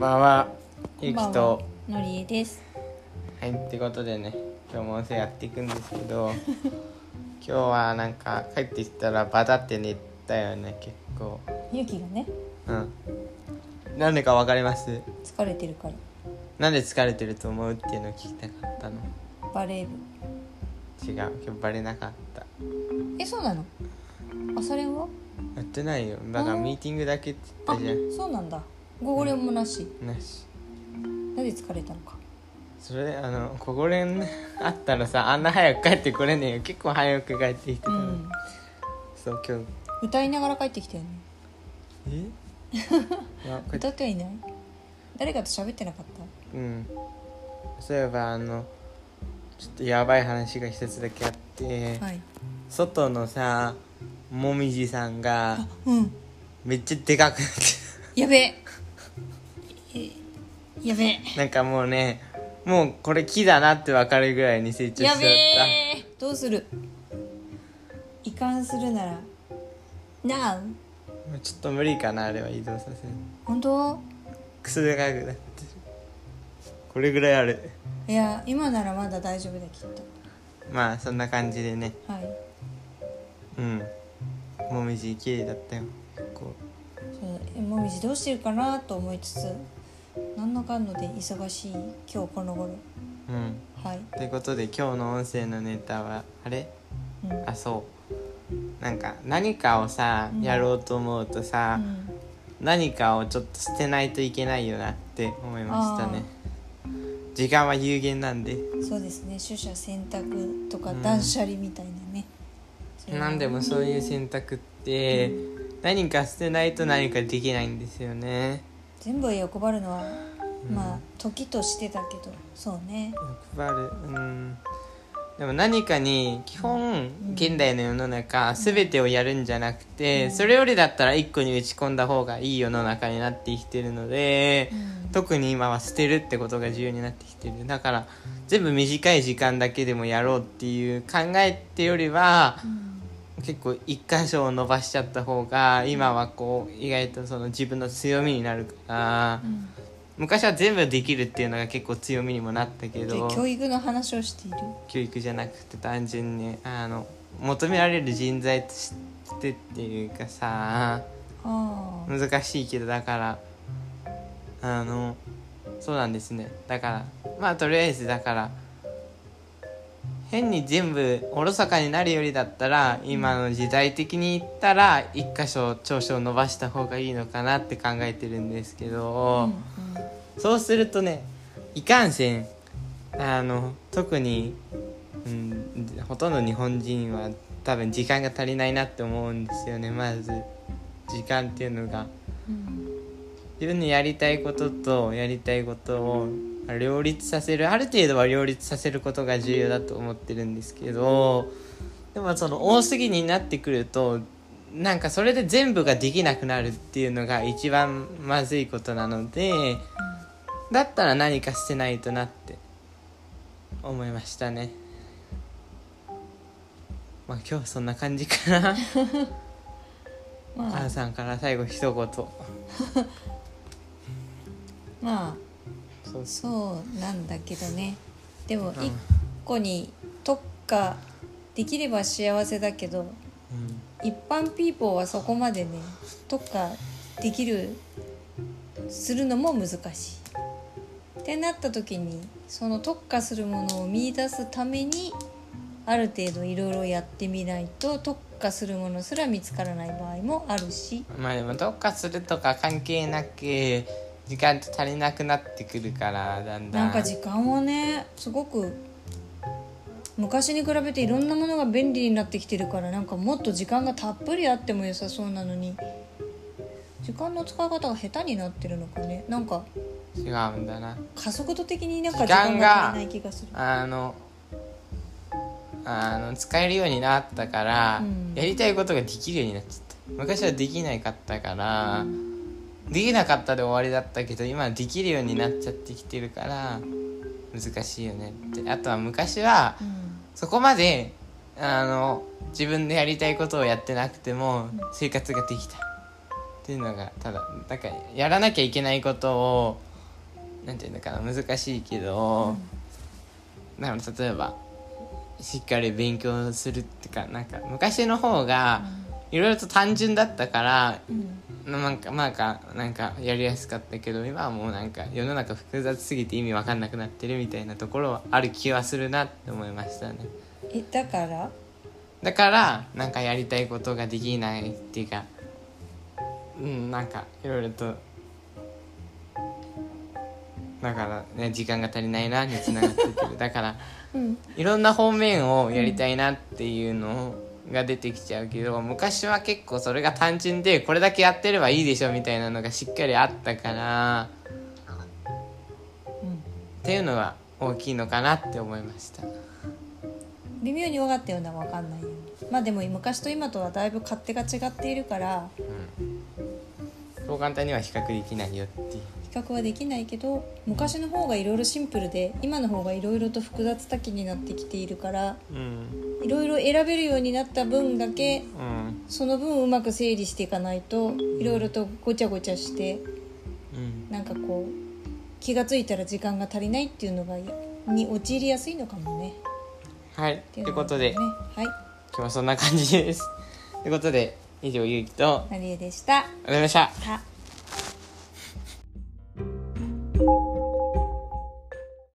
ばんは、ゆきと。のりえです。はい、ってことでね、今日も音声やっていくんですけど。今日はなんか帰ってきたらバタって寝たよね、結構。ゆきがね、うん。なんでかわかります？疲れてるからなんで疲れてると思うっていうのを聞きたかったの？バレー部。違う、今日バレなかった。え、そうなの？朝練は？やってないよ、だからミーティングだけって言あったじゃん。、そうなんだ。午後練もなし。なし。なんで疲れたのか。それあのここれんあったらさあんな早く帰ってこれねえよ結構早く帰ってきてたの、うん。そう今日歌いながら帰ってきたよね。え？あこれ歌ってはいない？誰かと喋ってなかった？うんそういえばあのちょっとやばい話が一つだけあって、はい。外のさもみじさんがあ、うん。めっちゃでかくなっやべえ。えやべなんかもうねもうこれ木だなって分かるぐらいに成長しちゃっやべえ。どうする？移管するなら。なあ。たもうちょっと無理かなあれは移動させる本当？クソでかくなってるこれぐらいあるいや、今ならまだ大丈夫だきっと。まあそんな感じでねはい。うんもみじ綺麗だったよ結構そうえもみじどうしてるかなと思いつつなんのかんので忙しい今日この頃。うん。はい、ということで今日の音声のネタはあれ？うん。あそう。なんか何かをさ、うん。やろうと思うとさ、うん。何かをちょっと捨てないといけないよなって思いましたね。時間は有限なんで。そうですね。取捨選択とかうん。断捨離みたいなね、何でもそういう選択って何か捨てないと何かできないんですよね全部欲張るのは、うん。まあ時としてだけどそうね。欲張る。うん。でも何かに基本現代の世の中全てをやるんじゃなくて、それよりだったら一個に打ち込んだ方がいい世の中になってきてるので、うん。特に今は捨てるってことが重要になってきてる。だから全部短い時間だけでもやろうっていう考えってよりはうん結構一箇所を伸ばしちゃった方が今はこう意外とその自分の強みになるからうん。昔は全部できるっていうのが結構強みにもなったけでど教育の話をしている？教育じゃなくて単純にあの求められる人材としてっていうかさ難しいけどだからあのそうなんですね。だからまあとりあえずだから変に全部おろそかになるよりだったら今の時代的に言ったら一箇所長所を伸ばした方がいいのかなって考えてるんですけど、そうするとねいかんせんあの特に、うん、ほとんど日本人は多分時間が足りないなって思うんですよね。まず時間っていうのが。うん。自分のやりたいこととやりたいことを両立させるある程度は両立させることが重要だと思ってるんですけどでもその多すぎになってくるとなんかそれで全部ができなくなるっていうのが一番まずいことなのでだったら何か捨てないとなって思いましたね。まあ今日はそんな感じかな。まあ。母さんから最後一言 まあそうなんだけどね。でもうん。一個に特化できれば幸せだけどうん。一般ピーポーはそこまでね特化できるするのも難しい。ってなった時にその特化するものを見出すためにある程度いろいろやってみないと特化するものすら見つからない場合もあるし。まあでもどっかするとか関係なく時間って足りなくなってくるからだんだん。なんか時間はねすごく昔に比べていろんなものが便利になってきてるからなんかもっと時間がたっぷりあっても良さそうなのに時間の使い方が下手になってるのかね。なんか違うんだな。加速度的になんか時時間が足りない気がする。あのあの使えるようになったから、うん。やりたいことができるようになっちゃった。昔はできなかったから、できなかったで終わりだったけど今はできるようになっちゃってきてるから難しいよねって。あとは昔はうん。そこまであの自分でやりたいことをやってなくても生活ができた。っていうのがただだからやらなきゃいけないことをなんていうのかな難しいけど、なんか例えばしっかり勉強するってかなんか昔の方がいろいろと単純だったから、うんなんかまあかなんかやりやすかったけど今はもうなんか世の中複雑すぎて意味わかんなくなってるみたいなところはある気はするなって思いましたね。えだから？だからなんかやりたいことができないっていうかうんなんかいろいろとだからね時間が足りないなにつながってくる。だから うん。いろんな方面をやりたいなっていうのが出てきちゃうけど昔は結構それが単純でこれだけやってればいいでしょみたいなのがしっかりあったからうんっていうのが大きいのかなって思いました。微妙に分かったような分かんないまあでも昔と今とはだいぶ勝手が違っているからそう簡単には比較できないよっていう。比較はできないけど昔の方がいろいろシンプルで今の方がいろいろと複雑多岐になってきているからうんいろいろ選べるようになった分だけうん。その分うまく整理していかないといろいろとごちゃごちゃしてうん。なんかこう気が付いたら時間が足りないっていうのがに陥りやすいのかもね。はい。っていうのがということでね、はい、今日はそんな感じです。ということで以上ゆうきとなりえでした。おざいました。は